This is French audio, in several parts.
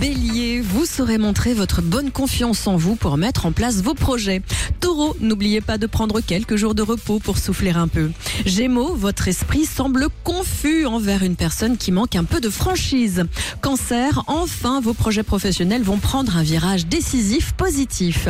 Bélier, vous saurez montrer votre bonne confiance en vous pour mettre en place vos projets. Taureau, n'oubliez pas de prendre quelques jours de repos pour souffler un peu. Gémeaux, votre esprit semble confus envers une personne qui manque un peu de franchise. Cancer, enfin vos projets professionnels vont prendre un virage décisif positif.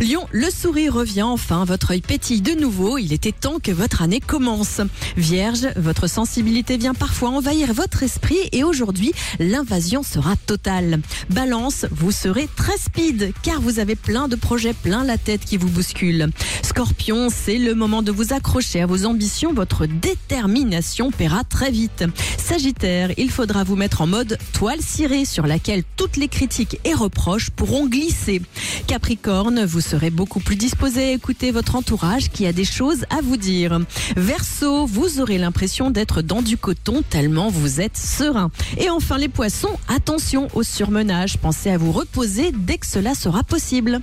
Lion, le sourire revient enfin, votre œil pétille de nouveau, il était temps que votre année commence. Vierge, votre sensibilité vient parfois envahir votre esprit et aujourd'hui, l'invasion sera totale. Balance, vous serez très speed car vous avez plein de projets plein la tête qui vous bousculent. Scorpion, c'est le moment de vous accrocher à vos ambitions, votre détermination paiera très vite. Sagittaire, il faudra vous mettre en mode toile cirée sur laquelle toutes les critiques et reproches pourront glisser. Capricorne, vous serez beaucoup plus disposé à écouter votre entourage qui a des choses à vous dire. Verseau, vous aurez l'impression d'être dans du coton tellement vous êtes serein. Et enfin les poissons, attention au surmenage, pensez à vous reposer dès que cela sera possible.